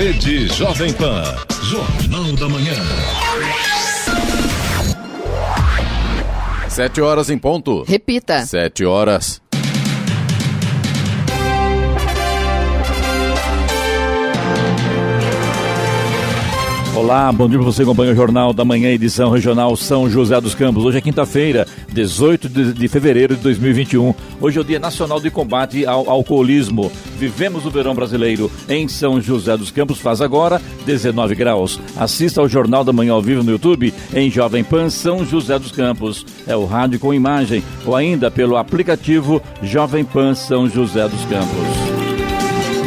Rede Jovem Pan. Jornal da Manhã. Sete horas em ponto. Repita. Sete horas. Olá, bom dia para você, acompanha o Jornal da Manhã, edição regional São José dos Campos. Hoje é quinta-feira, 18 de, de, fevereiro de 2021. Hoje é o Dia Nacional de Combate ao Alcoolismo. Vivemos o verão brasileiro em São José dos Campos, faz agora 19 graus. Assista ao Jornal da Manhã ao vivo no YouTube em Jovem Pan São José dos Campos. É o rádio com imagem ou ainda pelo aplicativo Jovem Pan São José dos Campos.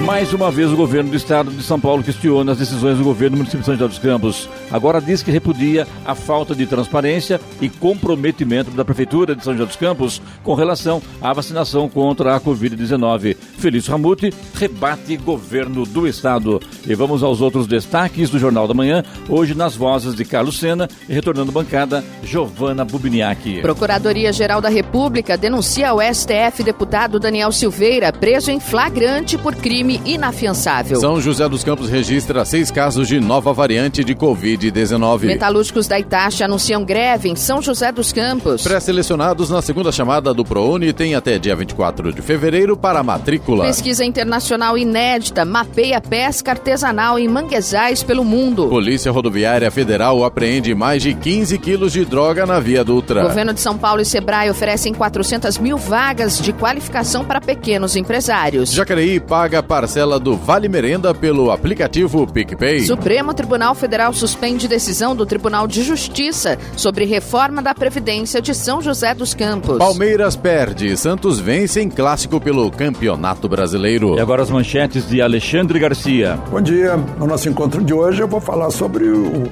Mais uma vez, o governo do estado de São Paulo questiona as decisões do governo do município de São José dos Campos. Agora diz que repudia a falta de transparência e comprometimento da Prefeitura de São José dos Campos com relação à vacinação contra a Covid-19. Felício Ramute rebate governo do estado. E vamos aos outros destaques do Jornal da Manhã, hoje nas vozes de Carlos Sena e retornando bancada, Giovana Bubniak. Procuradoria-Geral da República denuncia ao STF deputado Daniel Silveira, preso em flagrante por crime crime inafiançável. São José dos Campos registra seis casos de nova variante de Covid-19. Metalúrgicos da Itacha anunciam greve em São José dos Campos. Pré-selecionados na segunda chamada do ProUni têm até dia 24 de fevereiro para a matrícula. Pesquisa internacional inédita mapeia pesca artesanal em manguezais pelo mundo. Polícia Rodoviária Federal apreende mais de 15 quilos de droga na Via Dutra. Governo de São Paulo e Sebrae oferecem 400 mil vagas de qualificação para pequenos empresários. Jacareí paga para parcela do Vale Merenda pelo aplicativo PicPay. Supremo Tribunal Federal suspende decisão do Tribunal de Justiça sobre reforma da Previdência de São José dos Campos. Palmeiras perde, Santos vence em clássico pelo Campeonato Brasileiro. E agora as manchetes de Alexandre Garcia. Bom dia. No nosso encontro de hoje eu vou falar sobre o,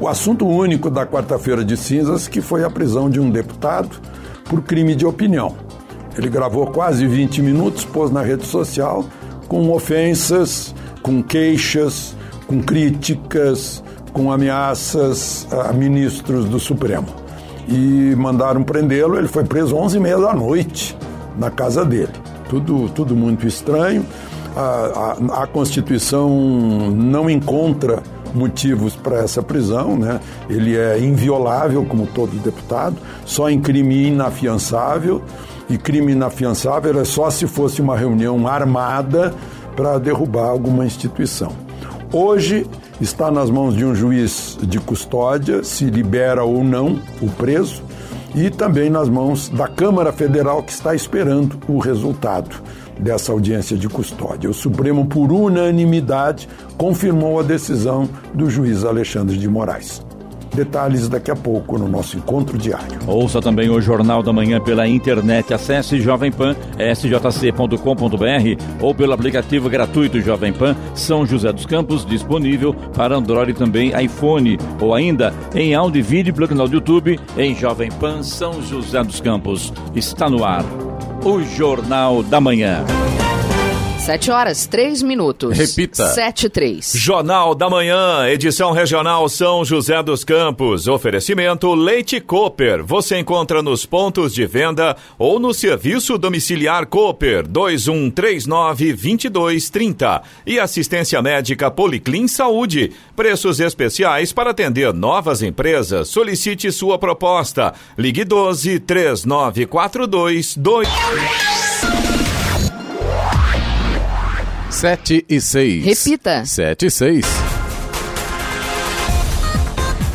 o assunto único da quarta-feira de cinzas, que foi a prisão de um deputado por crime de opinião. Ele gravou quase 20 minutos, pôs na rede social com ofensas, com queixas, com críticas, com ameaças a ministros do Supremo. E mandaram prendê-lo, ele foi preso 11 e meia da noite na casa dele. Tudo, tudo muito estranho. A, a, a Constituição não encontra motivos para essa prisão, né? Ele é inviolável, como todo deputado, só em crime inafiançável e crime inafiançável é só se fosse uma reunião armada para derrubar alguma instituição. Hoje está nas mãos de um juiz de custódia se libera ou não o preso e também nas mãos da Câmara Federal que está esperando o resultado dessa audiência de custódia. O Supremo, por unanimidade, confirmou a decisão do juiz Alexandre de Moraes. Detalhes daqui a pouco no nosso encontro diário. Ouça também o Jornal da Manhã pela internet. Acesse Jovem Pan, sjc.com.br ou pelo aplicativo gratuito Jovem Pan São José dos Campos, disponível para Android e também iPhone. Ou ainda em áudio e vídeo pelo canal do YouTube em Jovem Pan São José dos Campos. Está no ar o Jornal da Manhã. Sete horas, três minutos. Repita. Sete, três. Jornal da Manhã, edição regional São José dos Campos. Oferecimento Leite Cooper. Você encontra nos pontos de venda ou no serviço domiciliar Cooper 2139-2230. E assistência médica Policlin Saúde. Preços especiais para atender novas empresas. Solicite sua proposta. Ligue 12 3942 2. 7 e 6. Repita. 7 e 6.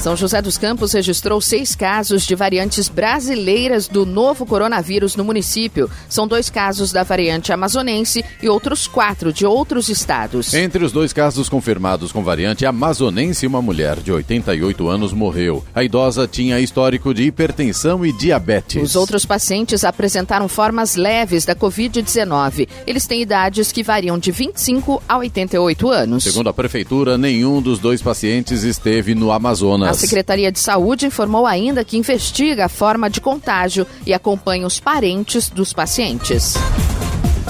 São José dos Campos registrou seis casos de variantes brasileiras do novo coronavírus no município. São dois casos da variante amazonense e outros quatro de outros estados. Entre os dois casos confirmados com variante amazonense, uma mulher de 88 anos morreu. A idosa tinha histórico de hipertensão e diabetes. Os outros pacientes apresentaram formas leves da Covid-19. Eles têm idades que variam de 25 a 88 anos. Segundo a prefeitura, nenhum dos dois pacientes esteve no Amazonas. A Secretaria de Saúde informou ainda que investiga a forma de contágio e acompanha os parentes dos pacientes.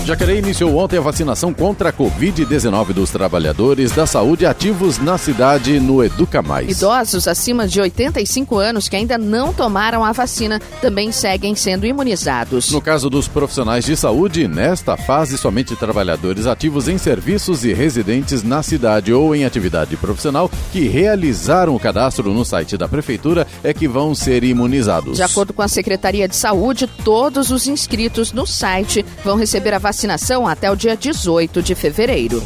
Jacareí iniciou ontem a vacinação contra a Covid-19 dos trabalhadores da saúde ativos na cidade no Educa Mais. Idosos acima de 85 anos que ainda não tomaram a vacina também seguem sendo imunizados. No caso dos profissionais de saúde, nesta fase, somente trabalhadores ativos em serviços e residentes na cidade ou em atividade profissional que realizaram o cadastro no site da Prefeitura é que vão ser imunizados. De acordo com a Secretaria de Saúde, todos os inscritos no site vão receber a vacinação até o dia 18 de fevereiro.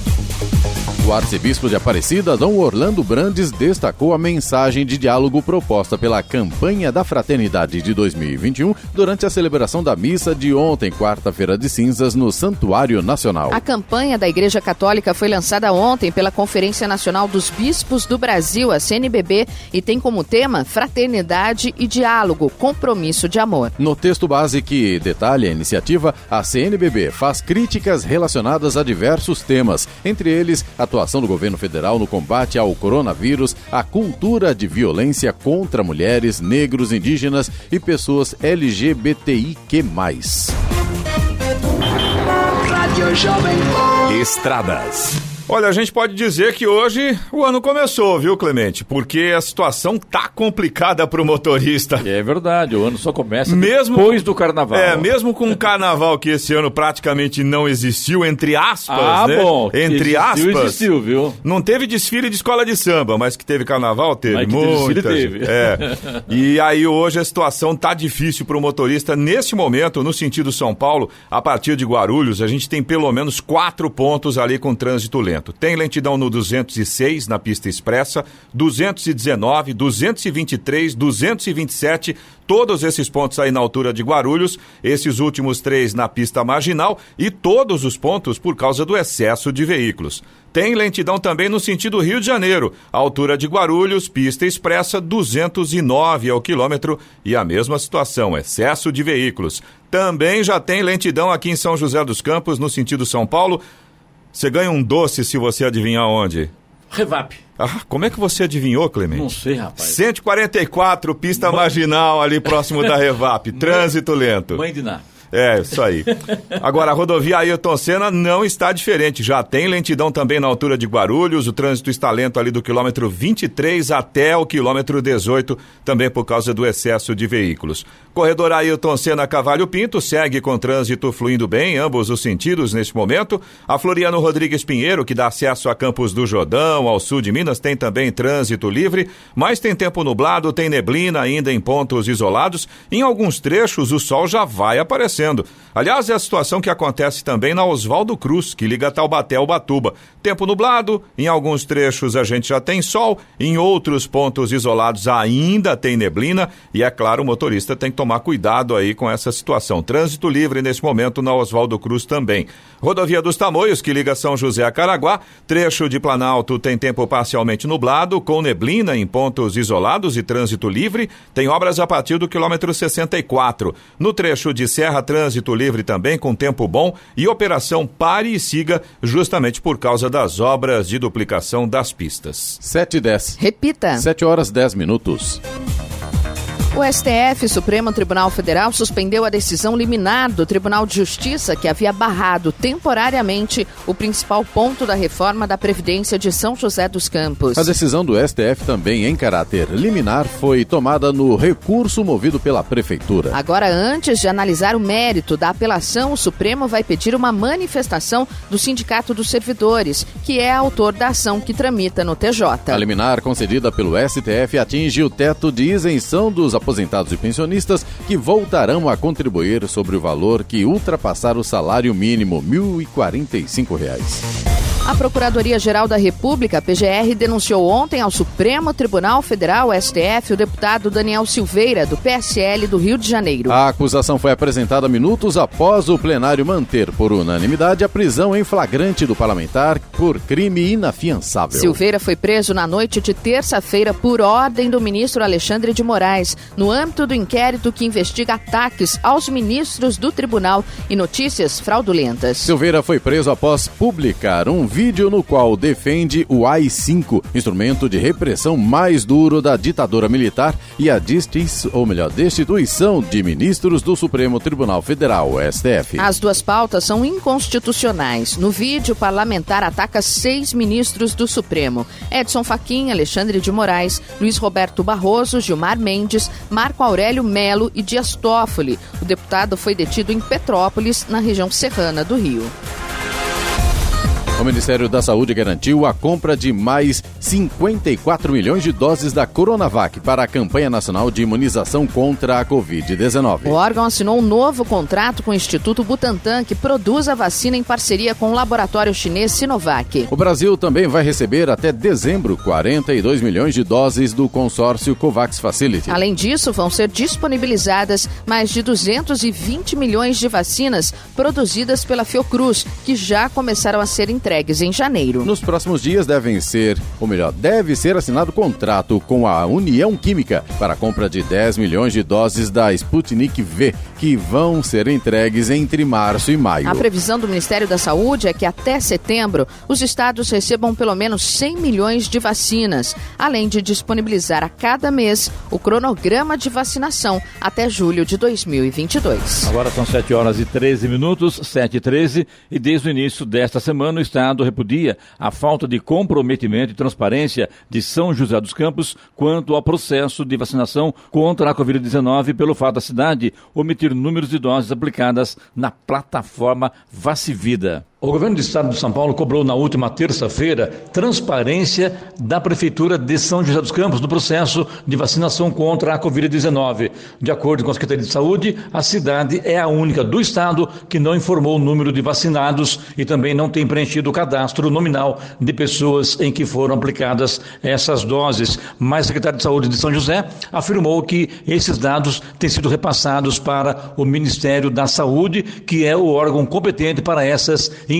O arcebispo de Aparecida, Dom Orlando Brandes, destacou a mensagem de diálogo proposta pela campanha da Fraternidade de 2021 durante a celebração da missa de ontem, quarta-feira de cinzas, no Santuário Nacional. A campanha da Igreja Católica foi lançada ontem pela Conferência Nacional dos Bispos do Brasil, a CNBB, e tem como tema Fraternidade e Diálogo, Compromisso de Amor. No texto base que detalha a iniciativa, a CNBB faz críticas relacionadas a diversos temas, entre eles a atuação do governo federal no combate ao coronavírus, a cultura de violência contra mulheres, negros, indígenas e pessoas LGBTIQ+. Estradas. Olha, a gente pode dizer que hoje o ano começou, viu, Clemente? Porque a situação tá complicada pro motorista. É verdade, o ano só começa Mesmo- depois do carnaval. É, mesmo com um carnaval que esse ano praticamente não existiu, entre aspas, Ah, né? bom. Entre existiu, aspas. Existiu, viu? Não teve desfile de escola de samba, mas que teve carnaval, teve. Mas que teve teve. É. E aí hoje a situação tá difícil para o motorista. Nesse momento, no sentido São Paulo, a partir de Guarulhos, a gente tem pelo menos quatro pontos ali com trânsito lento. Tem lentidão no 206 na pista expressa, 219, 223, 227, todos esses pontos aí na altura de Guarulhos, esses últimos três na pista marginal e todos os pontos por causa do excesso de veículos. Tem lentidão também no sentido Rio de Janeiro, altura de Guarulhos, pista expressa 209 ao quilômetro e a mesma situação, excesso de veículos. Também já tem lentidão aqui em São José dos Campos, no sentido São Paulo. Você ganha um doce se você adivinhar onde. Revap. Ah, como é que você adivinhou, Clemente? Não sei, rapaz. 144, pista marginal ali próximo da Revap, trânsito lento. Mãe de Ná. É, isso aí. Agora, a rodovia Ailton Senna não está diferente. Já tem lentidão também na altura de Guarulhos. O trânsito está lento ali do quilômetro 23 até o quilômetro 18, também por causa do excesso de veículos. Corredor Ailton Senna Cavalho Pinto segue com trânsito fluindo bem, em ambos os sentidos neste momento. A Floriano Rodrigues Pinheiro, que dá acesso a Campos do Jordão, ao sul de Minas, tem também trânsito livre, mas tem tempo nublado, tem neblina ainda em pontos isolados. Em alguns trechos, o sol já vai aparecendo. Aliás, é a situação que acontece também na Oswaldo Cruz, que liga Taubaté ao Batuba. Tempo nublado, em alguns trechos a gente já tem sol, em outros pontos isolados ainda tem neblina e é claro, o motorista tem que tomar cuidado aí com essa situação. Trânsito livre nesse momento na Oswaldo Cruz também. Rodovia dos Tamoios, que liga São José a Caraguá, trecho de Planalto tem tempo parcialmente nublado, com neblina em pontos isolados e trânsito livre. Tem obras a partir do quilômetro 64. No trecho de Serra, trânsito livre também, com tempo bom e operação pare e siga, justamente por causa das obras de duplicação das pistas. 7 e 10. Repita. 7 horas 10 minutos. O STF, Supremo Tribunal Federal, suspendeu a decisão liminar do Tribunal de Justiça que havia barrado temporariamente o principal ponto da reforma da Previdência de São José dos Campos. A decisão do STF, também em caráter liminar, foi tomada no recurso movido pela Prefeitura. Agora, antes de analisar o mérito da apelação, o Supremo vai pedir uma manifestação do Sindicato dos Servidores, que é autor da ação que tramita no TJ. A liminar concedida pelo STF atinge o teto de isenção dos aposentados e pensionistas que voltarão a contribuir sobre o valor que ultrapassar o salário mínimo, 1.045 reais. A Procuradoria-Geral da República, PGR, denunciou ontem ao Supremo Tribunal Federal, STF, o deputado Daniel Silveira, do PSL do Rio de Janeiro. A acusação foi apresentada minutos após o plenário manter, por unanimidade, a prisão em flagrante do parlamentar por crime inafiançável. Silveira foi preso na noite de terça-feira por ordem do ministro Alexandre de Moraes, no âmbito do inquérito que investiga ataques aos ministros do tribunal e notícias fraudulentas. Silveira foi preso após publicar um vídeo no qual defende o AI-5, instrumento de repressão mais duro da ditadura militar e a ou melhor, destituição de ministros do Supremo Tribunal Federal, STF. As duas pautas são inconstitucionais. No vídeo, o parlamentar ataca seis ministros do Supremo: Edson Fachin, Alexandre de Moraes, Luiz Roberto Barroso, Gilmar Mendes, Marco Aurélio Melo e Dias Toffoli. O deputado foi detido em Petrópolis, na região serrana do Rio. O Ministério da Saúde garantiu a compra de mais 54 milhões de doses da Coronavac para a campanha nacional de imunização contra a Covid-19. O órgão assinou um novo contrato com o Instituto Butantan, que produz a vacina em parceria com o laboratório chinês Sinovac. O Brasil também vai receber até dezembro 42 milhões de doses do consórcio COVAX Facility. Além disso, vão ser disponibilizadas mais de 220 milhões de vacinas produzidas pela Fiocruz, que já começaram a ser entregues entregues em janeiro. Nos próximos dias devem ser, ou melhor, deve ser assinado contrato com a União Química para a compra de 10 milhões de doses da Sputnik V, que vão ser entregues entre março e maio. A previsão do Ministério da Saúde é que até setembro os estados recebam pelo menos 100 milhões de vacinas, além de disponibilizar a cada mês o cronograma de vacinação até julho de 2022. Agora são 7 horas e 13 minutos, 7 e 13, e desde o início desta semana o Estado repudia a falta de comprometimento e transparência de São José dos Campos quanto ao processo de vacinação contra a Covid-19 pelo fato da cidade omitir números de doses aplicadas na plataforma Vacivida. O governo do estado de São Paulo cobrou na última terça-feira transparência da Prefeitura de São José dos Campos no processo de vacinação contra a Covid-19. De acordo com a Secretaria de Saúde, a cidade é a única do estado que não informou o número de vacinados e também não tem preenchido o cadastro nominal de pessoas em que foram aplicadas essas doses. Mas a Secretaria de Saúde de São José afirmou que esses dados têm sido repassados para o Ministério da Saúde, que é o órgão competente para essas informações.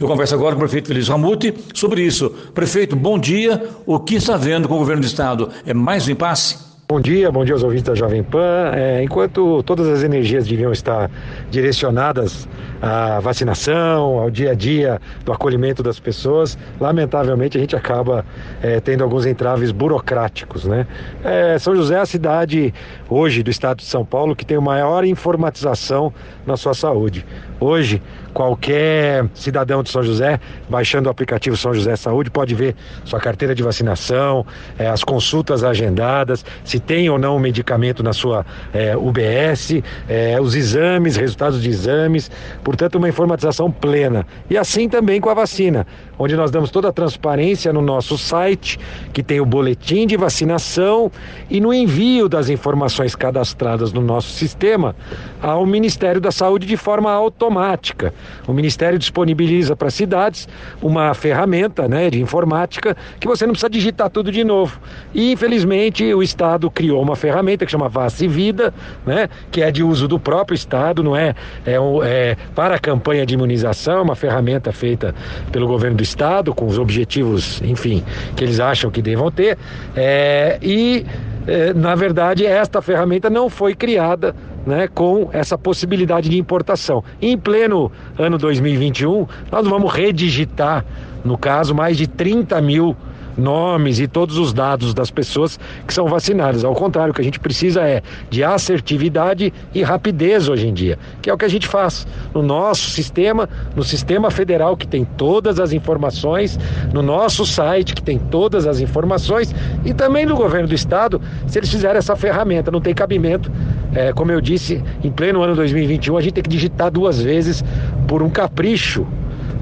Eu converso agora com o prefeito Feliz Ramute sobre isso. Prefeito, bom dia. O que está vendo com o governo do estado? É mais um impasse? Bom dia, bom dia aos ouvintes da Jovem Pan. É, enquanto todas as energias deviam estar direcionadas à vacinação, ao dia a dia do acolhimento das pessoas, lamentavelmente a gente acaba é, tendo alguns entraves burocráticos. Né? É, São José é a cidade hoje do estado de São Paulo que tem a maior informatização na sua saúde. Hoje, qualquer cidadão de São José, baixando o aplicativo São José Saúde, pode ver sua carteira de vacinação, é, as consultas agendadas, se tem ou não medicamento na sua é, UBS, é, os exames, resultados de exames, portanto, uma informatização plena. E assim também com a vacina, onde nós damos toda a transparência no nosso site, que tem o boletim de vacinação e no envio das informações cadastradas no nosso sistema ao Ministério da Saúde de forma automática. O Ministério disponibiliza para cidades uma ferramenta né, de informática que você não precisa digitar tudo de novo. E, infelizmente, o Estado criou uma ferramenta que chama Vace Vida, né, que é de uso do próprio Estado, não é, é, é para a campanha de imunização, uma ferramenta feita pelo governo do Estado, com os objetivos, enfim, que eles acham que devam ter. É, e, é, na verdade, esta ferramenta não foi criada né, com essa possibilidade de importação. Em pleno ano 2021, nós vamos redigitar, no caso, mais de 30 mil nomes e todos os dados das pessoas que são vacinadas. Ao contrário, o que a gente precisa é de assertividade e rapidez hoje em dia, que é o que a gente faz no nosso sistema, no sistema federal que tem todas as informações, no nosso site que tem todas as informações e também no governo do estado, se eles fizerem essa ferramenta, não tem cabimento. É, como eu disse, em pleno ano 2021, a gente tem que digitar duas vezes por um capricho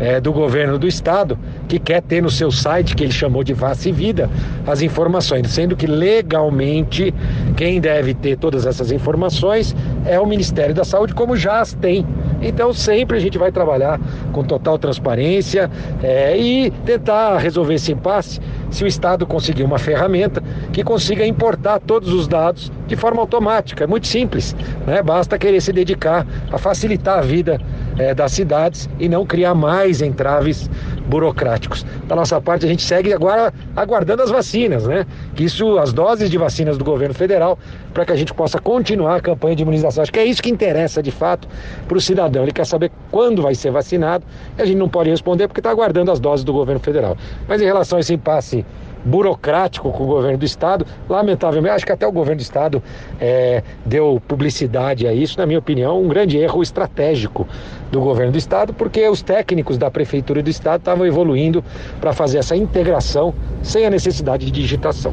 é, do governo do estado que quer ter no seu site, que ele chamou de Face Vida, as informações, sendo que legalmente quem deve ter todas essas informações é o Ministério da Saúde, como já as tem. Então sempre a gente vai trabalhar com total transparência é, e tentar resolver esse impasse se o Estado conseguir uma ferramenta que consiga importar todos os dados de forma automática. É muito simples, né? basta querer se dedicar a facilitar a vida é, das cidades e não criar mais entraves burocráticos. da nossa parte, a gente segue agora aguardando as vacinas, né? Que isso, as doses de vacinas do governo federal, para que a gente possa continuar a campanha de imunização. Acho que é isso que interessa de fato para o cidadão. Ele quer saber quando vai ser vacinado e a gente não pode responder porque está aguardando as doses do governo federal. Mas em relação a esse impasse burocrático com o governo do estado. Lamentavelmente, acho que até o governo do estado é, deu publicidade a isso, na minha opinião, um grande erro estratégico do governo do estado, porque os técnicos da prefeitura do estado estavam evoluindo para fazer essa integração sem a necessidade de digitação.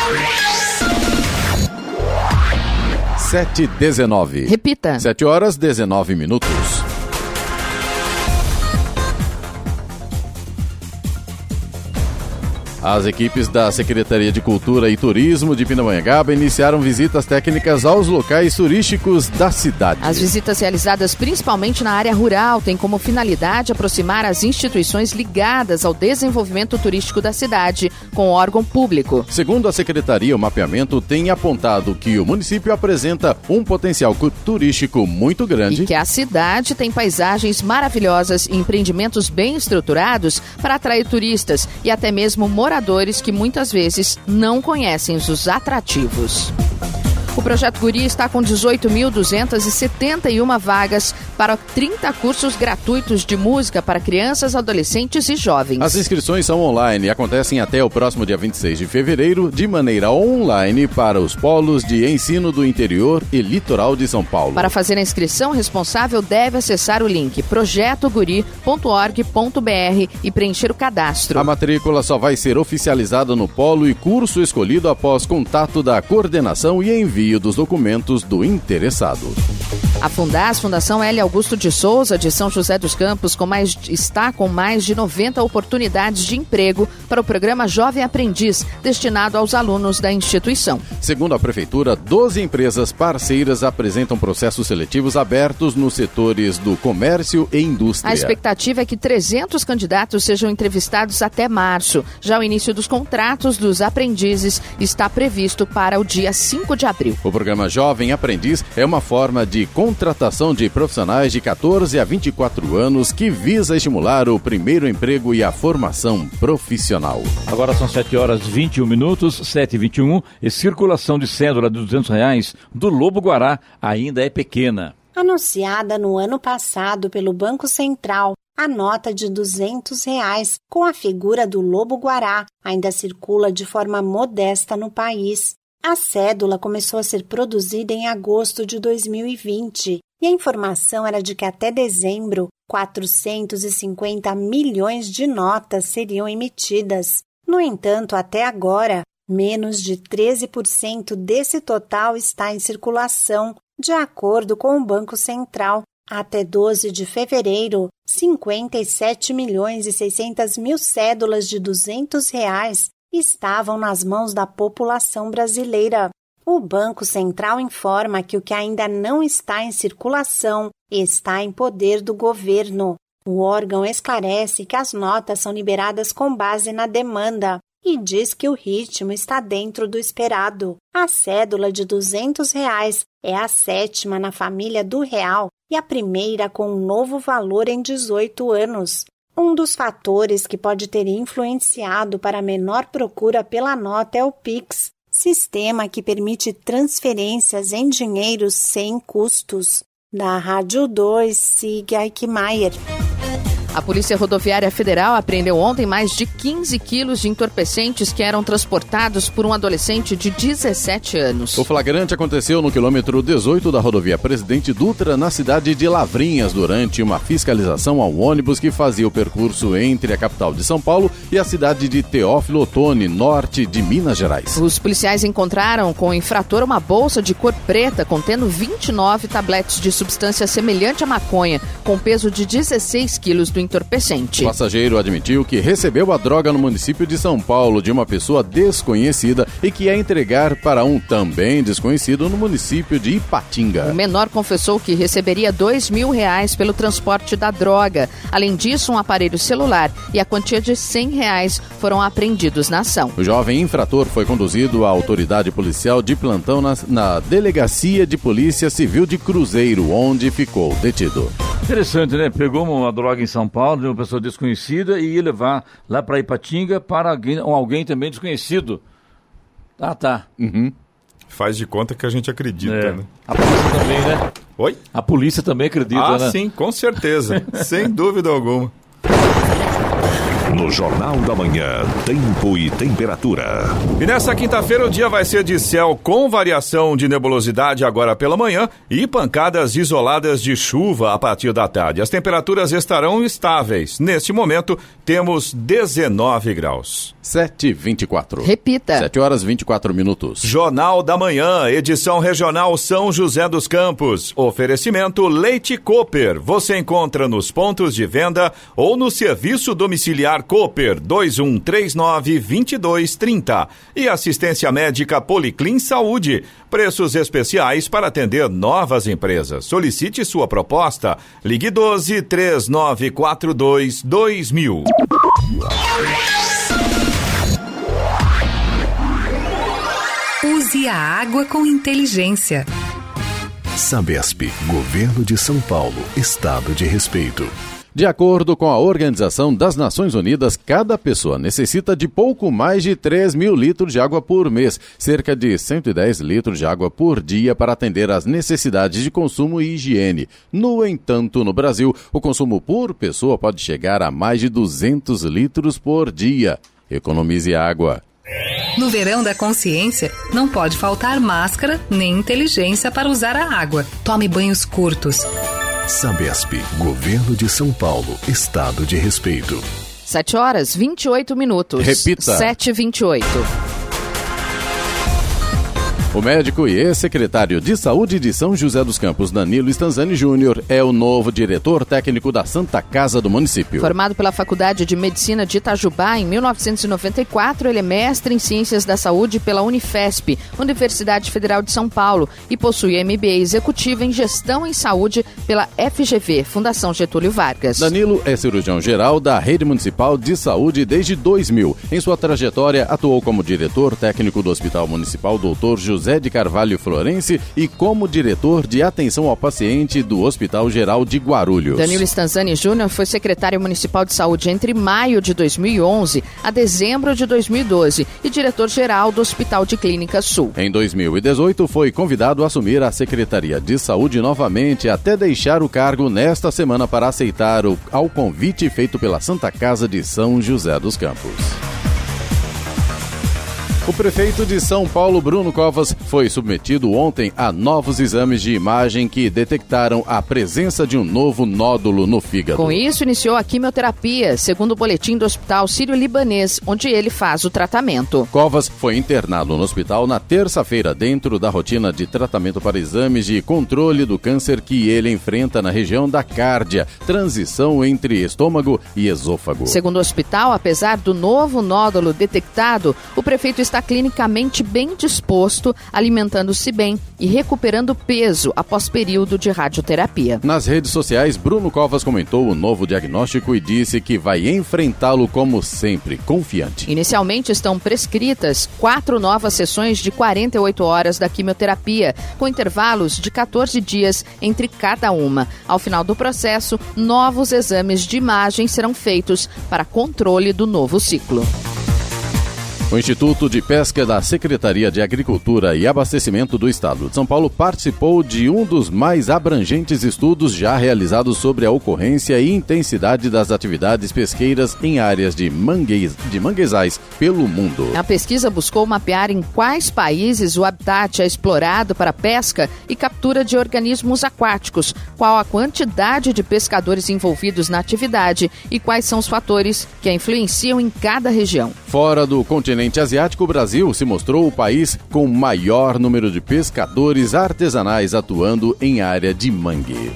Sete dezenove. Repita. Sete horas, dezenove minutos. As equipes da Secretaria de Cultura e Turismo de Pindamonhangaba iniciaram visitas técnicas aos locais turísticos da cidade. As visitas realizadas principalmente na área rural têm como finalidade aproximar as instituições ligadas ao desenvolvimento turístico da cidade com o órgão público. Segundo a Secretaria, o mapeamento tem apontado que o município apresenta um potencial turístico muito grande. E que a cidade tem paisagens maravilhosas e empreendimentos bem estruturados para atrair turistas e até mesmo moradores moradores que muitas vezes não conhecem os atrativos. O projeto Guri está com 18.271 vagas para 30 cursos gratuitos de música para crianças, adolescentes e jovens. As inscrições são online e acontecem até o próximo dia 26 de fevereiro, de maneira online para os polos de ensino do interior e litoral de São Paulo. Para fazer a inscrição, o responsável deve acessar o link projetoguri.org.br e preencher o cadastro. A matrícula só vai ser oficializada no polo e curso escolhido após contato da coordenação e envio envio dos documentos do interessado. A Fundas, Fundação L. Augusto de Souza, de São José dos Campos, com mais, está com mais de 90 oportunidades de emprego para o programa Jovem Aprendiz, destinado aos alunos da instituição. Segundo a Prefeitura, 12 empresas parceiras apresentam processos seletivos abertos nos setores do comércio e indústria. A expectativa é que 300 candidatos sejam entrevistados até março. Já o início dos contratos dos aprendizes está previsto para o dia 5 de abril. O programa Jovem Aprendiz é uma forma de contratação de profissionais de 14 a 24 anos que visa estimular o primeiro emprego e a formação profissional. Agora são 7 horas 21 minutos, 7 e 21 e circulação de cédula de 200 reais do Lobo Guará ainda é pequena. Anunciada no ano passado pelo Banco Central, a nota de 200 reais com a figura do lobo guará ainda circula de forma modesta no país. A cédula começou a ser produzida em agosto de 2020 e a informação era de que até dezembro 450 milhões de notas seriam emitidas. No entanto, até agora, menos de 13% desse total está em circulação, de acordo com o Banco Central. Até 12 de fevereiro, 57 milhões e 600 mil cédulas de 200 reais estavam nas mãos da população brasileira. O Banco Central informa que o que ainda não está em circulação está em poder do governo. O órgão esclarece que as notas são liberadas com base na demanda e diz que o ritmo está dentro do esperado. A cédula de 200 reais é a sétima na família do real e a primeira com um novo valor em 18 anos. Um dos fatores que pode ter influenciado para a menor procura pela nota é o Pix, sistema que permite transferências em dinheiro sem custos. Da Rádio 2, siga Eichmeier. A Polícia Rodoviária Federal apreendeu ontem mais de 15 quilos de entorpecentes que eram transportados por um adolescente de 17 anos. O flagrante aconteceu no quilômetro 18 da rodovia Presidente Dutra, na cidade de Lavrinhas, durante uma fiscalização ao ônibus que fazia o percurso entre a capital de São Paulo e a cidade de Teófilo Otoni, norte de Minas Gerais. Os policiais encontraram com o infrator uma bolsa de cor preta contendo 29 tabletes de substância semelhante à maconha, com peso de 16 quilos do entorpecente. O passageiro admitiu que recebeu a droga no município de São Paulo de uma pessoa desconhecida e que ia entregar para um também desconhecido no município de Ipatinga. O menor confessou que receberia dois mil reais pelo transporte da droga. Além disso, um aparelho celular e a quantia de cem reais foram apreendidos na ação. O jovem infrator foi conduzido à autoridade policial de plantão na, na Delegacia de Polícia Civil de Cruzeiro, onde ficou detido. Interessante, né? Pegou uma droga em São Paulo de uma pessoa desconhecida e ia levar lá para Ipatinga para alguém, alguém também desconhecido. Ah, tá. Uhum. Faz de conta que a gente acredita, É. né? A polícia também, né? Oi? A polícia também acredita, Ah, né? sim, com certeza. Sem dúvida alguma. No Jornal da Manhã, Tempo e Temperatura. E nessa quinta-feira o dia vai ser de céu com variação de nebulosidade agora pela manhã e pancadas isoladas de chuva a partir da tarde. As temperaturas estarão estáveis. Neste momento temos 19 graus. 7h24. Repita. 7 horas 24 minutos. Jornal da Manhã, edição regional São José dos Campos. Oferecimento Leite Cooper. Você encontra nos pontos de venda ou no serviço domiciliar Cooper 2139 2230. E assistência médica Policlin Saúde. Preços especiais para atender novas empresas. Solicite sua proposta. Ligue 12 3942 2000. Use a água com inteligência. Sabesp, Governo de São Paulo, Estado de Respeito. De acordo com a Organização das Nações Unidas, cada pessoa necessita de pouco mais de 3 mil litros de água por mês, cerca de 110 litros de água por dia para atender às necessidades de consumo e higiene. No entanto, no Brasil, o consumo por pessoa pode chegar a mais de 200 litros por dia. Economize água. No verão da consciência, não pode faltar máscara nem inteligência para usar a água. Tome banhos curtos. Sabesp, Governo de São Paulo, Estado de Respeito. 7 horas 28 minutos. Repita. 7 e 28 O médico e ex-secretário de Saúde de São José dos Campos, Danilo Stanzani Júnior, é o novo diretor técnico da Santa Casa do município. Formado pela Faculdade de Medicina de Itajubá em 1994, ele é mestre em Ciências da Saúde pela Unifesp, Universidade Federal de São Paulo, e possui MBA executivo em Gestão em Saúde pela FGV, Fundação Getúlio Vargas. Danilo é cirurgião geral da Rede Municipal de Saúde desde 2000. Em sua trajetória, atuou como diretor técnico do Hospital Municipal Dr. José de Carvalho Florense e como diretor de atenção ao paciente do Hospital Geral de Guarulhos. Danilo Stanzani Júnior foi secretário municipal de saúde entre maio de 2011 a dezembro de 2012 e diretor-geral do Hospital de Clínica Sul. Em 2018, foi convidado a assumir a Secretaria de Saúde novamente, até deixar o cargo nesta semana para aceitar o, ao convite feito pela Santa Casa de São José dos Campos. O prefeito de São Paulo, Bruno Covas, foi submetido ontem a novos exames de imagem que detectaram a presença de um novo nódulo no fígado. Com isso, iniciou a quimioterapia, segundo o boletim do Hospital Sírio-Libanês, onde ele faz o tratamento. Covas foi internado no hospital na terça-feira, dentro da rotina de tratamento para exames de controle do câncer que ele enfrenta na região da cárdia, transição entre estômago e esôfago. Segundo o hospital, apesar do novo nódulo detectado, o prefeito está clinicamente bem disposto, alimentando-se bem e recuperando peso após período de radioterapia. Nas redes sociais, Bruno Covas comentou o novo diagnóstico e disse que vai enfrentá-lo como sempre, confiante. Inicialmente estão prescritas quatro novas sessões de 48 horas da quimioterapia, com intervalos de 14 dias entre cada uma. Ao final do processo, novos exames de imagem serão feitos para controle do novo ciclo. O Instituto de Pesca da Secretaria de Agricultura e Abastecimento do Estado de São Paulo participou de um dos mais abrangentes estudos já realizados sobre a ocorrência e intensidade das atividades pesqueiras em áreas de, manguez, de manguezais pelo mundo. A pesquisa buscou mapear em quais países o habitat é explorado para pesca e captura de organismos aquáticos, qual a quantidade de pescadores envolvidos na atividade e quais são os fatores que a influenciam em cada região. Fora do continente asiático, o Brasil se mostrou o país com maior número de pescadores artesanais atuando em área de mangue.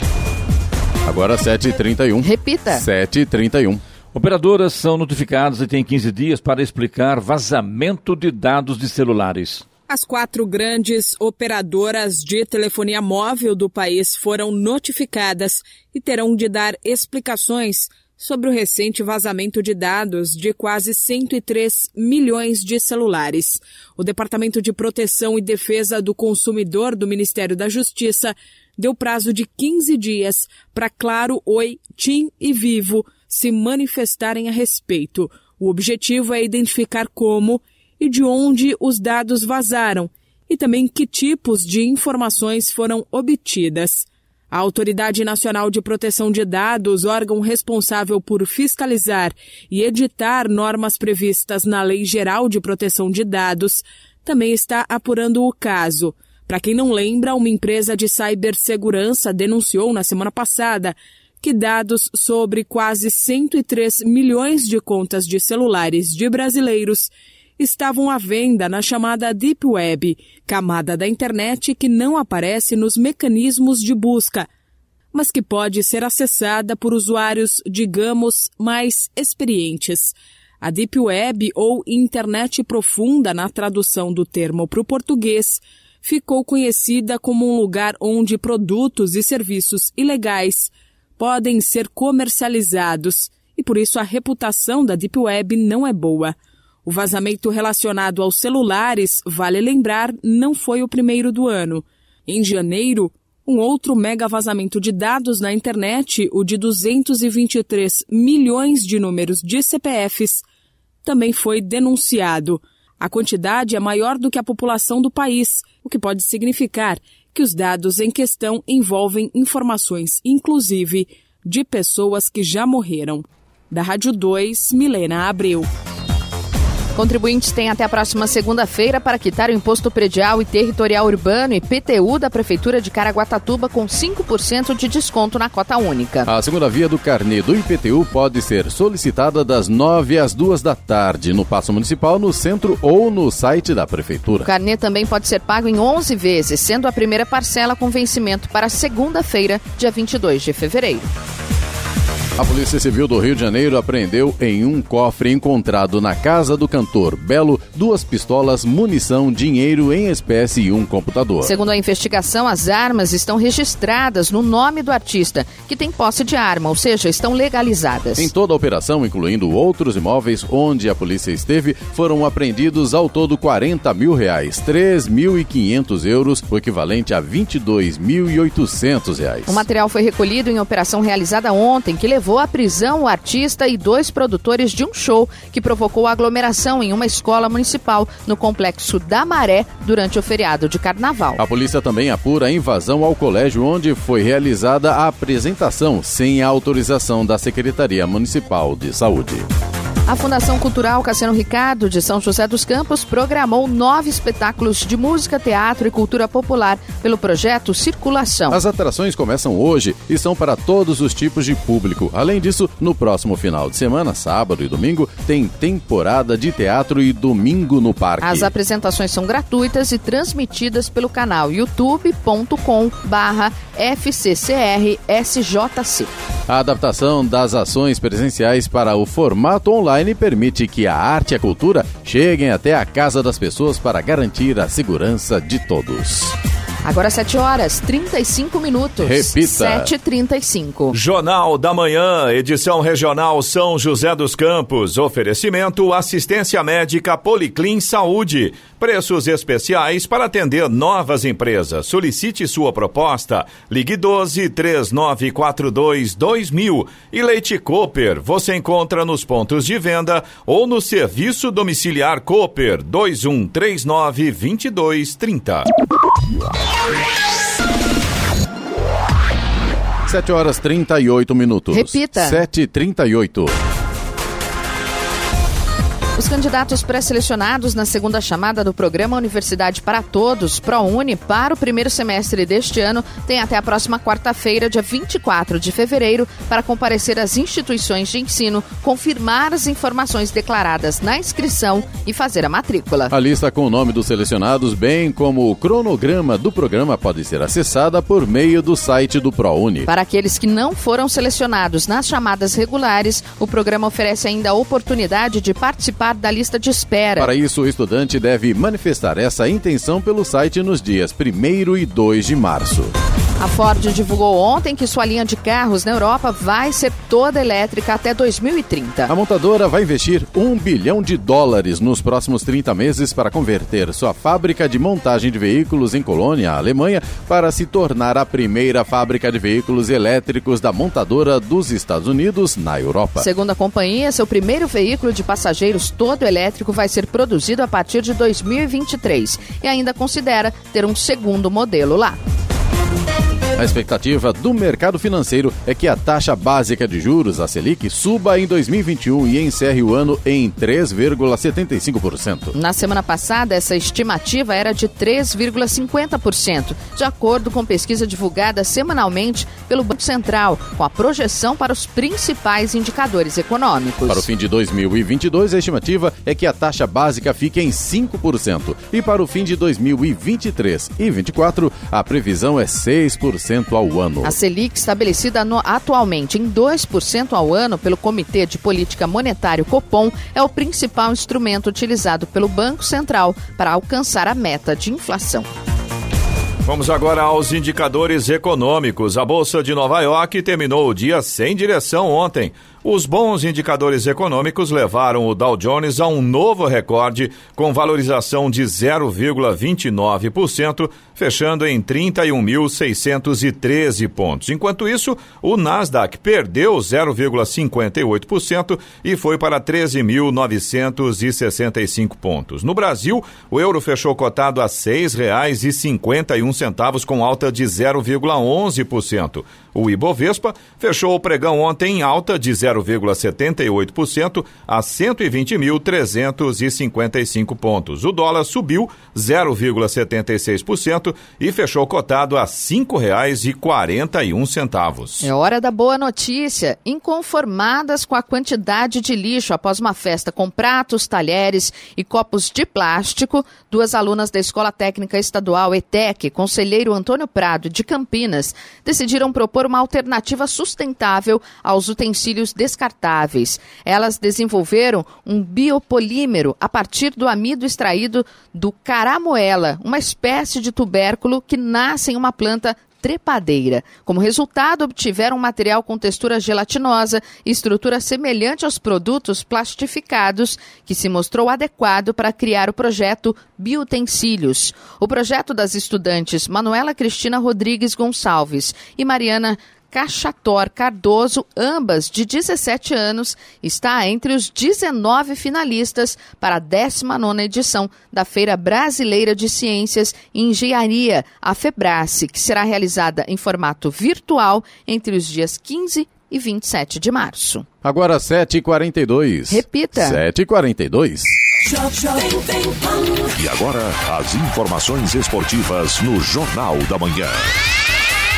Agora 7h31. Repita. 7h31. Operadoras são notificadas e têm 15 dias para explicar vazamento de dados de celulares. As quatro grandes operadoras de telefonia móvel do país foram notificadas e terão de dar explicações sobre o recente vazamento de dados de quase 103 milhões de celulares. O Departamento de Proteção e Defesa do Consumidor do Ministério da Justiça deu prazo de 15 dias para Claro, Oi, TIM e Vivo se manifestarem a respeito. O objetivo é identificar como e de onde os dados vazaram e também que tipos de informações foram obtidas. A Autoridade Nacional de Proteção de Dados, órgão responsável por fiscalizar e editar normas previstas na Lei Geral de Proteção de Dados, também está apurando o caso. Para quem não lembra, uma empresa de cibersegurança denunciou na semana passada que dados sobre quase 103 milhões de contas de celulares de brasileiros estavam à venda na chamada Deep Web, camada da internet que não aparece nos mecanismos de busca, mas que pode ser acessada por usuários, digamos, mais experientes. A Deep Web, ou Internet Profunda na tradução do termo para o português, ficou conhecida como um lugar onde produtos e serviços ilegais podem ser comercializados e por isso a reputação da Deep Web não é boa. O vazamento relacionado aos celulares, vale lembrar, não foi o primeiro do ano. Em janeiro, um outro mega vazamento de dados na internet, o de 223 milhões de números de CPFs, também foi denunciado. A quantidade é maior do que a população do país, o que pode significar que os dados em questão envolvem informações, inclusive, de pessoas que já morreram. Da Rádio 2, Milena Abreu. Contribuintes têm até a próxima segunda-feira para quitar o imposto predial e territorial urbano e PTU da Prefeitura de Caraguatatuba com 5% de desconto na cota única. A segunda via do carnê do IPTU pode ser solicitada das 9 às 2 da tarde no Paço Municipal, no centro ou no site da Prefeitura. O carnê também pode ser pago em 11 vezes, sendo a primeira parcela com vencimento para segunda-feira, dia 22 de fevereiro. A Polícia Civil do Rio de Janeiro apreendeu em um cofre encontrado na casa do cantor Belo duas pistolas, munição, dinheiro em espécie e um computador. Segundo a investigação, as armas estão registradas no nome do artista, que tem posse de arma, ou seja, estão legalizadas. Em toda a operação, incluindo outros imóveis onde a polícia esteve, foram apreendidos ao todo 40 mil reais, 3.500 euros, o equivalente a 22.800 reais. O material foi recolhido em operação realizada ontem, que levou levou à prisão o artista e dois produtores de um show que provocou aglomeração em uma escola municipal no complexo da Maré durante o feriado de carnaval. A polícia também apura a invasão ao colégio onde foi realizada a apresentação sem a autorização da Secretaria Municipal de Saúde. A Fundação Cultural Cassiano Ricardo de São José dos Campos programou nove espetáculos de música, teatro e cultura popular pelo projeto Circulação. As atrações começam hoje e são para todos os tipos de público. Além disso, no próximo final de semana, sábado e domingo, tem temporada de teatro e domingo no parque. As apresentações são gratuitas e transmitidas pelo canal youtube.com/fccrsjc. A adaptação das ações presenciais para o formato online permite que a arte e a cultura cheguem até a casa das pessoas para garantir a segurança de todos. Agora 7 horas 35 minutos. Repita. 7h35. Jornal da Manhã, edição regional São José dos Campos. Oferecimento assistência médica Policlin Saúde. Preços especiais para atender novas empresas. Solicite sua proposta. Ligue 12 3942 2000. E Leite Cooper. Você encontra nos pontos de venda ou no serviço domiciliar Cooper 2139 2230. 7 horas 38 minutos. Repita. 7h38. Os candidatos pré-selecionados na segunda chamada do programa Universidade para Todos, ProUni, para o primeiro semestre deste ano, têm até a próxima quarta-feira, dia 24 de fevereiro, para comparecer às instituições de ensino, confirmar as informações declaradas na inscrição e fazer a matrícula. A lista com o nome dos selecionados, bem como o cronograma do programa, pode ser acessada por meio do site do ProUni. Para aqueles que não foram selecionados nas chamadas regulares, o programa oferece ainda a oportunidade de participar da lista de espera. Para isso, o estudante deve manifestar essa intenção pelo site nos dias 1 e 2 de março. A Ford divulgou ontem que sua linha de carros na Europa vai ser toda elétrica até 2030. A montadora vai investir um bilhão de dólares nos próximos 30 meses para converter sua fábrica de montagem de veículos em Colônia, Alemanha, para se tornar a primeira fábrica de veículos elétricos da montadora dos Estados Unidos na Europa. Segundo a companhia, seu primeiro veículo de passageiros todo elétrico vai ser produzido a partir de 2023 e ainda considera ter um segundo modelo lá. A expectativa do mercado financeiro é que a taxa básica de juros, a Selic, suba em 2021 e encerre o ano em 3,75%. Na semana passada, essa estimativa era de 3,50%, de acordo com pesquisa divulgada semanalmente pelo Banco Central, com a projeção para os principais indicadores econômicos. Para o fim de 2022, a estimativa é que a taxa básica fique em 5%. E para o fim de 2023 e 2024, a previsão é 6% ao ano. A Selic, estabelecida no, atualmente em 2% ao ano pelo Comitê de Política Monetária Copom, é o principal instrumento utilizado pelo Banco Central para alcançar a meta de inflação. Vamos agora aos indicadores econômicos. A Bolsa de Nova York terminou o dia sem direção ontem. Os bons indicadores econômicos levaram o Dow Jones a um novo recorde, com valorização de 0,29%, fechando em 31.613 pontos. Enquanto isso, o Nasdaq perdeu 0,58% e foi para 13.965 pontos. No Brasil, o euro fechou cotado a R$ 6,51, com alta de 0,11%. O Ibovespa fechou o pregão ontem em alta de 0,78% a 120.355 pontos. O dólar subiu 0,76% e fechou cotado a R$ 5,41. É hora da boa notícia. Inconformadas com a quantidade de lixo após uma festa com pratos, talheres e copos de plástico, duas alunas da Escola Técnica Estadual ETEC, conselheiro Antônio Prado de Campinas, decidiram propor uma alternativa sustentável aos utensílios descartáveis. Elas desenvolveram um biopolímero a partir do amido extraído do caramoela, uma espécie de tubérculo que nasce em uma planta trepadeira. Como resultado, obtiveram um material com textura gelatinosa e estrutura semelhante aos produtos plastificados, que se mostrou adequado para criar o projeto Biotensílios. O projeto das estudantes Manuela Cristina Rodrigues Gonçalves e Mariana Cachator Cardoso, ambas de 17 anos, está entre os 19 finalistas para a 19ª edição da Feira Brasileira de Ciências e Engenharia, a FEBRACE, que será realizada em formato virtual entre os dias 15 e 27 de março. Agora 7h42. Repita. 7h42. E agora, as informações esportivas no Jornal da Manhã.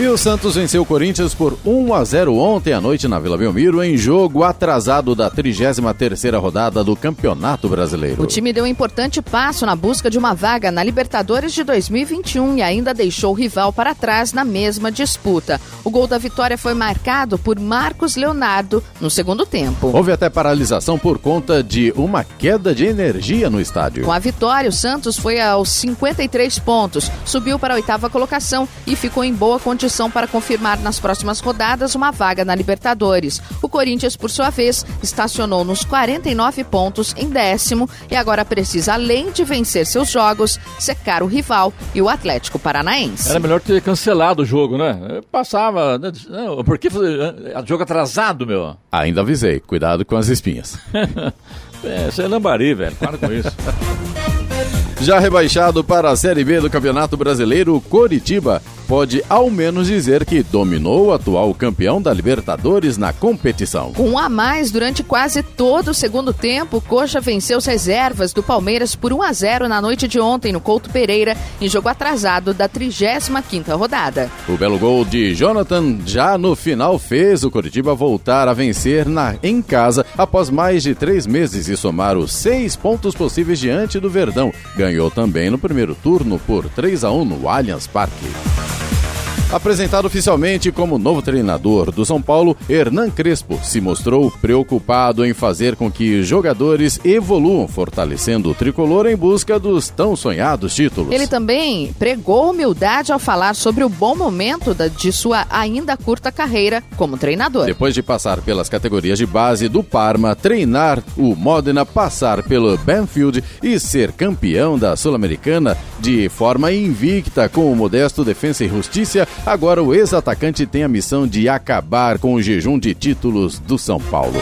E o Santos venceu o Corinthians por 1 a 0 ontem à noite na Vila Belmiro em jogo atrasado da 33ª rodada do Campeonato Brasileiro. O time deu um importante passo na busca de uma vaga na Libertadores de 2021 e ainda deixou o rival para trás na mesma disputa. O gol da vitória foi marcado por Marcos Leonardo no segundo tempo. Houve até paralisação por conta de uma queda de energia no estádio. Com a vitória, o Santos foi aos 53 pontos, subiu para a oitava colocação e ficou em boa condição para confirmar nas próximas rodadas uma vaga na Libertadores. O Corinthians, por sua vez, estacionou nos 49 pontos em décimo e agora precisa, além de vencer seus jogos, secar o rival e o Atlético Paranaense. Era melhor ter cancelado o jogo, né? Passava. Né? Por que fazer jogo atrasado, meu? Ainda avisei, cuidado com as espinhas. é, isso é lambari, velho. Para com isso. Já rebaixado para a Série B do Campeonato Brasileiro, Coritiba pode ao menos dizer que dominou o atual campeão da Libertadores na competição. Com um a mais durante quase todo o segundo tempo, Coxa venceu as reservas do Palmeiras por 1 a 0 na noite de ontem no Couto Pereira, em jogo atrasado da 35ª rodada. O belo gol de Jonathan já no final fez o Curitiba voltar a vencer na, em casa após mais de três meses e somar os seis pontos possíveis diante do Verdão. Ganhou também no primeiro turno por 3 a 1 no Allianz Parque. Apresentado oficialmente como novo treinador do São Paulo, Hernan Crespo se mostrou preocupado em fazer com que jogadores evoluam, fortalecendo o tricolor em busca dos tão sonhados títulos. Ele também pregou humildade ao falar sobre o bom momento de sua ainda curta carreira como treinador. Depois de passar pelas categorias de base do Parma, treinar o Modena, passar pelo Banfield e ser campeão da Sul-Americana de forma invicta com o modesto Defensa e Justiça, Agora o ex-atacante tem a missão de acabar com o jejum de títulos do São Paulo.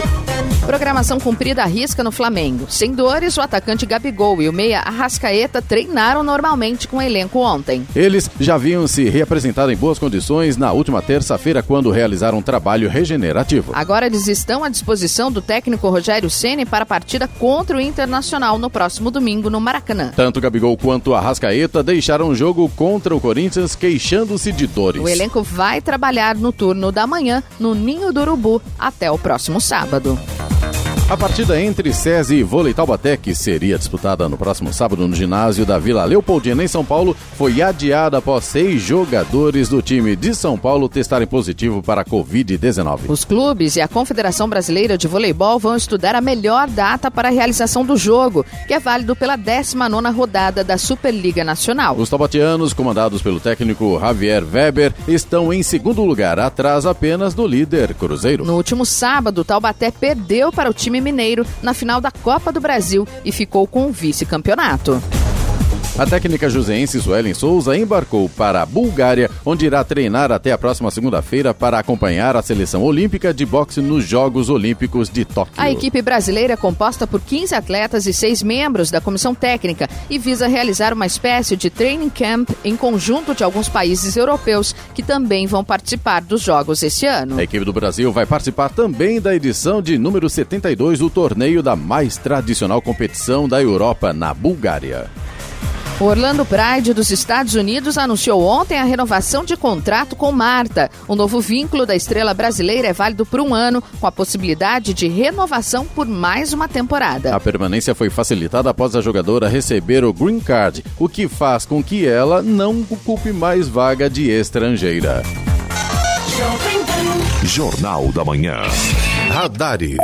Programação cumprida à risca no Flamengo. Sem dores, o atacante Gabigol e o meia Arrascaeta treinaram normalmente com o elenco ontem. Eles já haviam se reapresentado em boas condições na última terça-feira quando realizaram um trabalho regenerativo. Agora eles estão à disposição do técnico Rogério Ceni para a partida contra o Internacional no próximo domingo no Maracanã. Tanto Gabigol quanto Arrascaeta deixaram o jogo contra o Corinthians queixando-se de dores. O elenco vai trabalhar no turno da manhã no Ninho do Urubu até o próximo sábado. A partida entre SESI e Vôlei Taubaté, que seria disputada no próximo sábado no ginásio da Vila Leopoldina, em São Paulo, foi adiada após seis jogadores do time de São Paulo testarem positivo para a Covid-19. Os clubes e a Confederação Brasileira de Voleibol vão estudar a melhor data para a realização do jogo, que é válido pela 19 rodada da Superliga Nacional. Os taubatianos, comandados pelo técnico Javier Weber, estão em segundo lugar, atrás apenas do líder Cruzeiro. No último sábado, o Taubaté perdeu para o time Mineiro na final da Copa do Brasil e ficou com o vice-campeonato. A técnica joseense Suelen Souza embarcou para a Bulgária, onde irá treinar até a próxima segunda-feira para acompanhar a seleção olímpica de boxe nos Jogos Olímpicos de Tóquio. A equipe brasileira é composta por 15 atletas e seis membros da comissão técnica e visa realizar uma espécie de training camp em conjunto de alguns países europeus que também vão participar dos Jogos esse ano. A equipe do Brasil vai participar também da edição de número 72 do torneio da mais tradicional competição da Europa, na Bulgária. O Orlando Pride dos Estados Unidos anunciou ontem a renovação de contrato com Marta. O novo vínculo da estrela brasileira é válido por um ano, com a possibilidade de renovação por mais uma temporada. A permanência foi facilitada após a jogadora receber o Green Card, o que faz com que ela não ocupe mais vaga de estrangeira. Jornal da Manhã. Radares.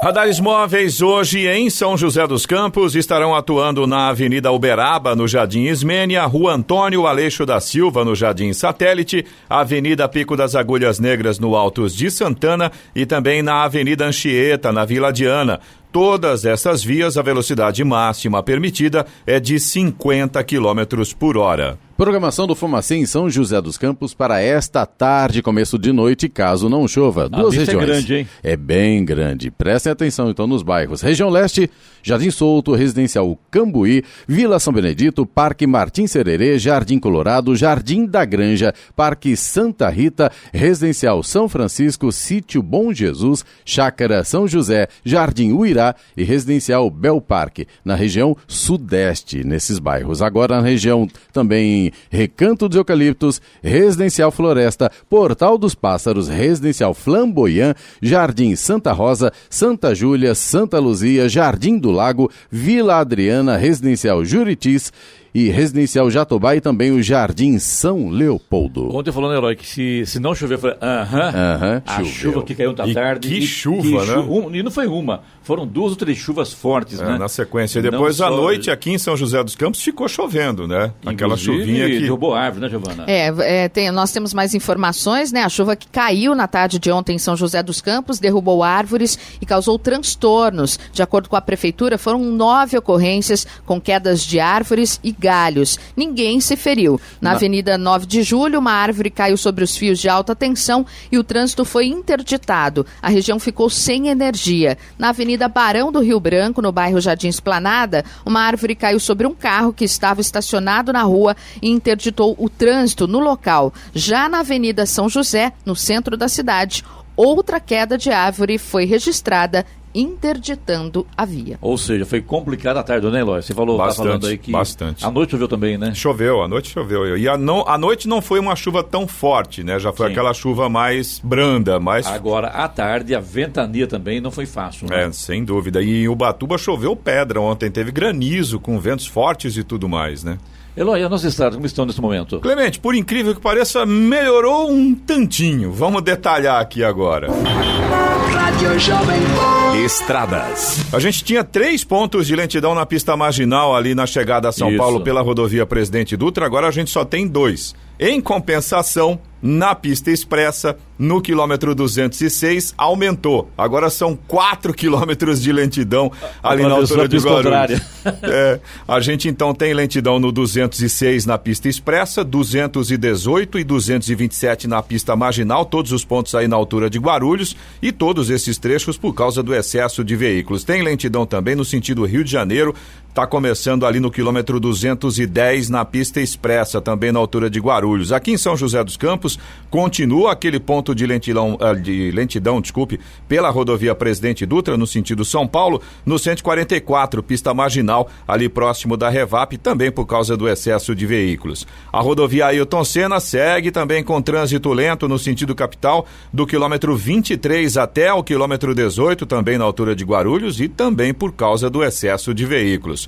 Radares móveis hoje em São José dos Campos estarão atuando na Avenida Uberaba, no Jardim Ismênia, Rua Antônio Aleixo da Silva, no Jardim Satélite, Avenida Pico das Agulhas Negras, no Altos de Santana e também na Avenida Anchieta, na Vila Diana. Todas essas vias, a velocidade máxima permitida é de 50 km por hora. Programação do Fumacê em São José dos Campos para esta tarde, começo de noite, caso não chova. Duas regiões. É grande, hein? É bem grande. Prestem atenção então nos bairros. Região Leste, Jardim Solto, Residencial Cambuí, Vila São Benedito, Parque Martim Sererê, Jardim Colorado, Jardim da Granja, Parque Santa Rita, Residencial São Francisco, Sítio Bom Jesus, Chácara São José, Jardim Uirá e Residencial Bel Parque, na região Sudeste, nesses bairros. Agora na região também Recanto dos Eucaliptos, Residencial Floresta, Portal dos Pássaros, Residencial Flamboyant, Jardim Santa Rosa, Santa Júlia, Santa Luzia, Jardim do Lago, Vila Adriana, Residencial Juritis e Residencial Jatobá e também o Jardim São Leopoldo. Ontem falando, Herói, que se, se não chover, eu falei, aham, Aham, a choveu. chuva que caiu da E tarde. que chuva, né? um- e não foi uma, foram duas ou três chuvas fortes, É, né? na sequência. Não Depois, à só- noite, aqui em São José dos Campos, ficou chovendo, né? Aquela Inclusive, chuvinha que. derrubou árvore, né, Giovana? É, é, tem- nós temos mais informações, né? A chuva que caiu na tarde de ontem em São José dos Campos derrubou árvores e causou transtornos. De acordo com a prefeitura, foram nove ocorrências com quedas de árvores e galhos. Ninguém se feriu. Na, Na Avenida 9 de Julho, uma árvore caiu sobre os fios de alta tensão e o trânsito foi interditado. A região ficou sem energia. Na Avenida Barão do Rio Branco, no bairro Jardim Esplanada, uma árvore caiu sobre um carro que estava estacionado na rua e interditou o trânsito no local. Já na Avenida São José, no centro da cidade, outra queda de árvore foi registrada interditando a via. Ou seja, foi complicada a tarde, né, Eloy? Você falou, bastante, tá falando aí que bastante. a noite choveu também, né? Choveu, a noite choveu. E a, não, a noite não foi uma chuva tão forte, né? Já foi Sim. aquela chuva mais branda, mais... Agora, à tarde, a ventania também não foi fácil, né? É, sem dúvida. E em Ubatuba choveu pedra ontem, teve granizo com ventos fortes e tudo mais, né? Eloy, a nossa estrada, como estão nesse momento? Clemente, por incrível que pareça, melhorou um tantinho. Vamos detalhar aqui agora. Rádio Jovem Estradas. A gente tinha três pontos de lentidão na pista marginal ali na chegada a São Isso. Paulo pela rodovia Presidente Dutra, agora a gente só tem dois. Em compensação, na pista expressa, no quilômetro 206, aumentou. Agora são 4 quilômetros de lentidão ali na altura de Guarulhos. É, a gente então tem lentidão no 206 na pista expressa, 218 e 227 na pista marginal, todos os pontos aí na altura de Guarulhos e todos esses trechos por causa do excesso de veículos. Tem lentidão também no sentido Rio de Janeiro, está começando ali no quilômetro 210 na pista expressa, também na altura de Guarulhos. Aqui em São José dos Campos, continua aquele ponto de lentidão, ah, de lentidão, desculpe, pela rodovia Presidente Dutra, no sentido São Paulo, no 144, pista marginal, ali próximo da Revap, também por causa do excesso de veículos. A rodovia Ailton Senna segue também com trânsito lento no sentido capital, do quilômetro 23 até o quilômetro 18, também na altura de Guarulhos, e também por causa do excesso de veículos.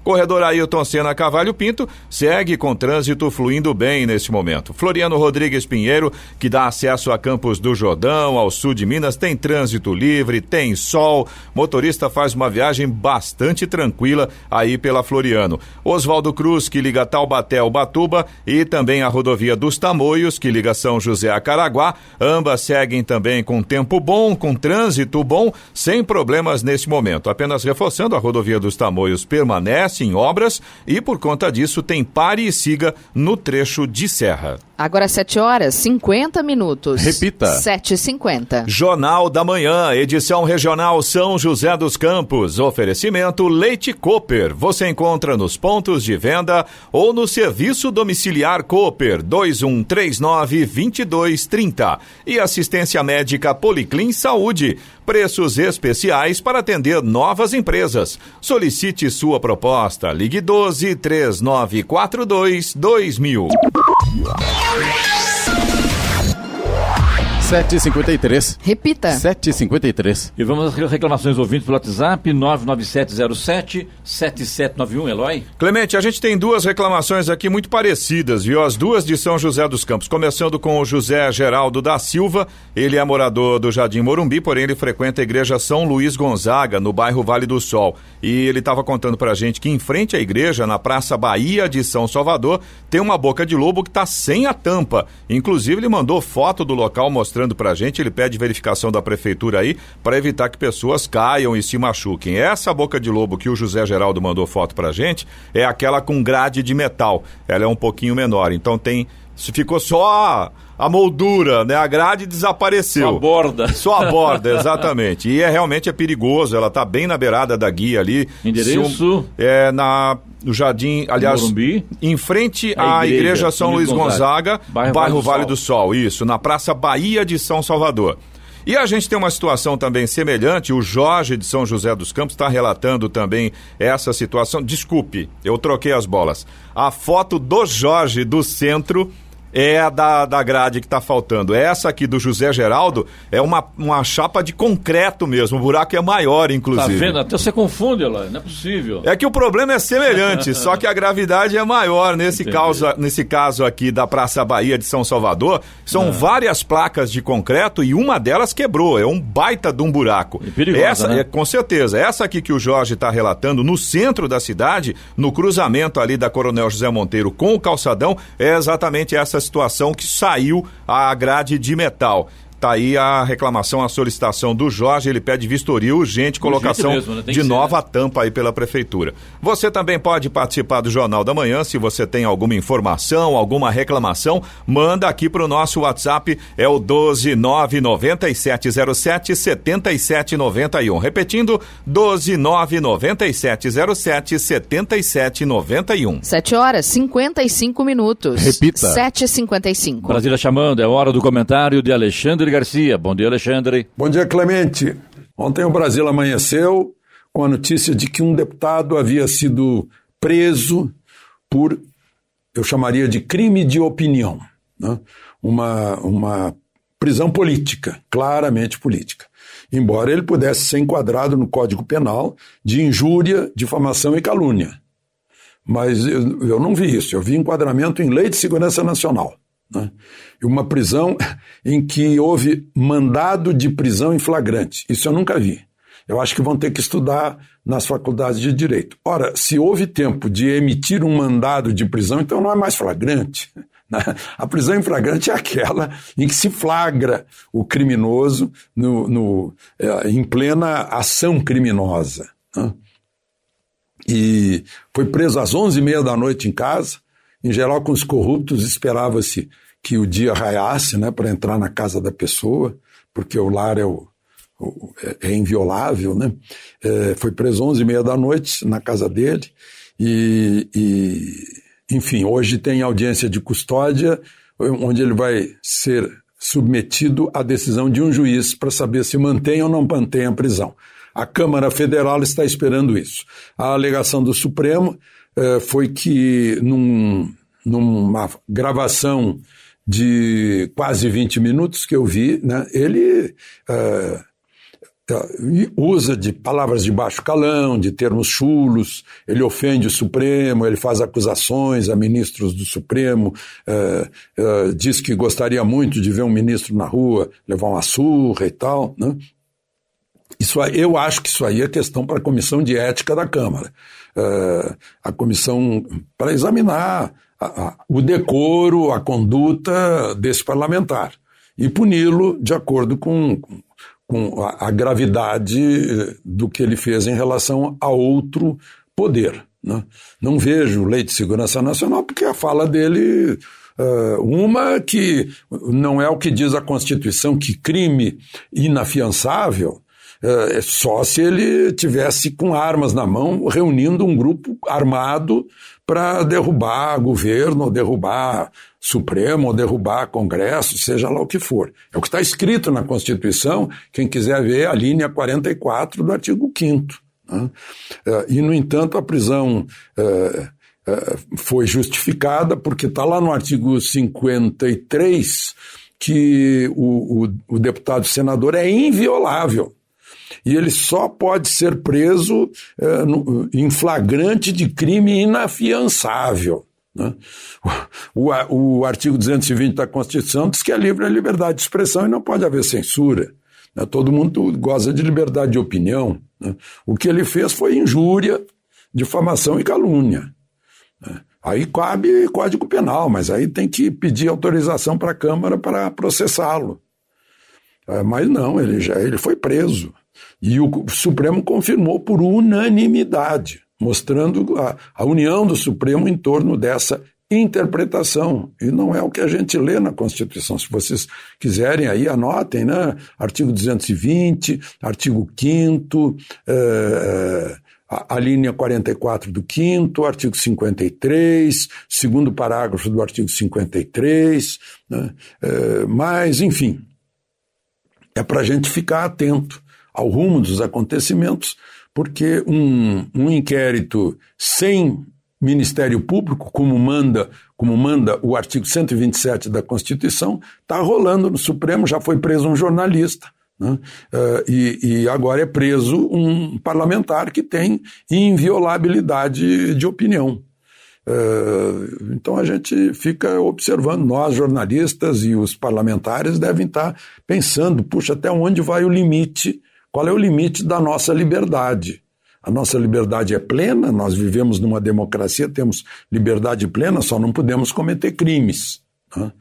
Corredor Ailton Senna Cavalho Pinto segue com trânsito fluindo bem neste momento. Floriano Rodrigues Pinheiro, que dá acesso a Campos do Jordão, ao sul de Minas, tem trânsito livre, tem sol. Motorista faz uma viagem bastante tranquila aí pela Floriano. Oswaldo Cruz, que liga Taubaté ao Batuba, e também a rodovia dos Tamoios, que liga São José a Caraguá. Ambas seguem também com tempo bom, com trânsito bom, sem problemas neste momento. Apenas reforçando, a rodovia dos Tamoios permanece permanece em obras e, por conta disso, tem pare e siga no trecho de serra. Agora 7 horas 50 minutos. Repita. 7h50. Jornal da Manhã, edição regional São José dos Campos. Oferecimento Leite Cooper. Você encontra nos pontos de venda ou no serviço domiciliar Cooper 2139 2230. E assistência médica Policlin Saúde. Preços especiais para atender novas empresas. Solicite sua proposta. Ligue 12 3942 2000. 7h53. Repita. 7h53. E vamos às reclamações ouvintes pelo WhatsApp 99707-7791, Eloy. Clemente, a gente tem duas reclamações aqui muito parecidas, viu? As duas de São José dos Campos. Começando com o José Geraldo da Silva. Ele é morador do Jardim Morumbi, porém ele frequenta a igreja São Luís Gonzaga, no bairro Vale do Sol. E ele estava contando pra gente que em frente à igreja, na Praça Bahia de São Salvador, tem uma boca de lobo que está sem a tampa. Inclusive, ele mandou foto do local mostrando mostrando pra gente, ele pede verificação da prefeitura aí para evitar que pessoas caiam e se machuquem. Essa boca de lobo que o José Geraldo mandou foto pra gente é aquela com grade de metal. Ela é um pouquinho menor, então tem ficou só a moldura, né? A grade desapareceu. Só a borda. Só a borda, exatamente. E é realmente é perigoso, ela tá bem na beirada da guia ali. Endereço? Um, é na no Jardim, aliás, Morumbi. em frente à igreja, igreja São Luís Gonzaga, Gonzaga bairro, bairro, Vale, do Sol, isso, na Praça Bahia de São Salvador. E a gente tem uma situação também semelhante, o Jorge de São José dos Campos está relatando também essa situação. Desculpe, eu troquei as bolas. A foto do Jorge do centro é a da, da grade que está faltando. Essa aqui do José Geraldo é uma, uma chapa de concreto mesmo. O buraco é maior, inclusive. Tá vendo? Até você confunde, Eloy. Não é possível. É que o problema é semelhante, só que a gravidade é maior. Nesse caso, nesse caso aqui da Praça Bahia de São Salvador, são ah. várias placas de concreto e uma delas quebrou. É um baita de um buraco. E perigosa, Essa, né? é, com certeza. Essa aqui que o Jorge está relatando, no centro da cidade, no cruzamento ali da Coronel José Monteiro com o calçadão, é exatamente essa situação que saiu a grade de metal. Tá aí a reclamação, a solicitação do Jorge, ele pede vistoria urgente, colocação mesmo, né? De ser, nova né? tampa aí pela prefeitura. Você também pode participar do Jornal da Manhã, se você tem alguma informação, alguma reclamação, manda aqui pro nosso WhatsApp, é o 1299707 7791. Repetindo, 1299707 7791. 7 horas 55 minutos. Repita. 7h55. Brasília chamando, é hora do comentário de Alexandre Garcia. Bom dia, Alexandre. Bom dia, Clemente. Ontem o Brasil amanheceu com a notícia de que um deputado havia sido preso por, eu chamaria de crime de opinião, né? uma, uma prisão política, claramente política. Embora ele pudesse ser enquadrado no Código Penal de injúria, difamação e calúnia. Mas eu, eu não vi isso, eu vi enquadramento em Lei de Segurança Nacional. Né? Uma prisão em que houve mandado de prisão em flagrante. Isso eu nunca vi. Eu acho que vão ter que estudar nas faculdades de direito. Ora, se houve tempo de emitir um mandado de prisão, então não é mais flagrante. né? A prisão em flagrante é aquela em que se flagra o criminoso no, no, eh, em plena ação criminosa. né? E foi preso às onze e meia da noite em casa. Em geral, com os corruptos, esperava-se que o dia raiasse né, para entrar na casa da pessoa, porque o lar é, o, o- é- é inviolável. Né? É, foi preso onze e meia da noite na casa dele. E, e, enfim, hoje tem audiência de custódia, onde ele vai ser submetido à decisão de um juiz para saber se mantém ou não mantém a prisão. A Câmara Federal está esperando isso. A alegação do Supremo eh, foi que num- numa gravação de quase 20 minutos que eu vi, né, ele eh, e usa de palavras de baixo calão, de termos chulos, ele ofende o Supremo, ele faz acusações a ministros do Supremo, eh, eh, diz que gostaria muito de ver um ministro na rua levar uma surra e tal. Né? Isso aí, eu acho que isso aí é questão para a comissão de ética da Câmara. A comissão para examinar o decoro, a conduta desse parlamentar e puni-lo de acordo com, com a, a gravidade eh, do que ele fez em relação a outro poder. né? Não vejo lei de segurança nacional porque a fala dele eh, uma que não é o que diz a Constituição, que crime inafiançável é só se ele tivesse com armas na mão, reunindo um grupo armado para derrubar governo, ou derrubar Supremo, ou derrubar Congresso, seja lá o que for. É o que está escrito na Constituição, quem quiser ver a linha 44 do artigo 5 né? Eh, E, no entanto, a prisão eh, eh, foi justificada porque está lá no artigo 53 que o, o, o deputado senador é inviolável e ele só pode ser preso eh, no- em flagrante de crime inafiançável. né? O, o- o artigo 220 da Constituição diz que é livre a liberdade de expressão e não pode haver censura. né? Todo mundo goza de liberdade de opinião. né? O que ele fez foi injúria, difamação e calúnia. né? Aí cabe Código Penal, mas aí tem que pedir autorização para a Câmara para processá-lo. É, Mas não, ele já ele foi preso. E o Supremo confirmou por unanimidade, mostrando a, a união do Supremo em torno dessa interpretação. E não é o que a gente lê na Constituição. Se vocês quiserem aí, anotem, né? Artigo 220, artigo 5 eh, a, a linha 44 do 5 artigo 53, segundo parágrafo do artigo 53, né? Eh, mas, enfim, é para a gente ficar atento ao rumo dos acontecimentos, porque um, um inquérito sem Ministério Público, como manda, como manda o artigo 127 da Constituição, está rolando no Supremo, já foi preso um jornalista. né? Eh, e, e agora é preso um parlamentar que tem inviolabilidade de opinião. Eh, então a gente fica observando, nós jornalistas e os parlamentares devem estar pensando, puxa, até onde vai o limite? Qual é o limite da nossa liberdade? A nossa liberdade é plena, nós vivemos numa democracia, temos liberdade plena, só não podemos cometer crimes. né?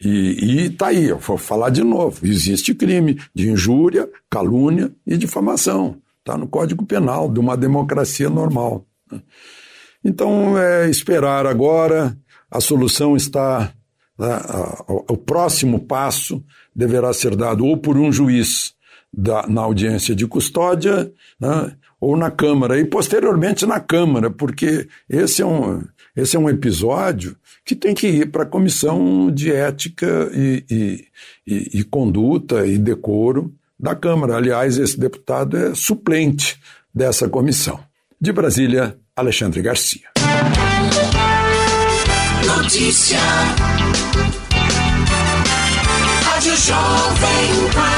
E está aí, eu vou falar de novo: existe crime de injúria, calúnia e difamação. Está no Código Penal de uma democracia normal. Né? Então, é esperar agora, a solução está. Né, o próximo passo deverá ser dado ou por um juiz da, na audiência de custódia, né, ou na Câmara, e posteriormente na Câmara, porque esse é um, esse é um episódio que tem que ir para a Comissão de Ética e, e, e, e Conduta e Decoro da Câmara. Aliás, esse deputado é suplente dessa comissão. De Brasília, Alexandre Garcia. Notícia. Rádio Jovem Pan.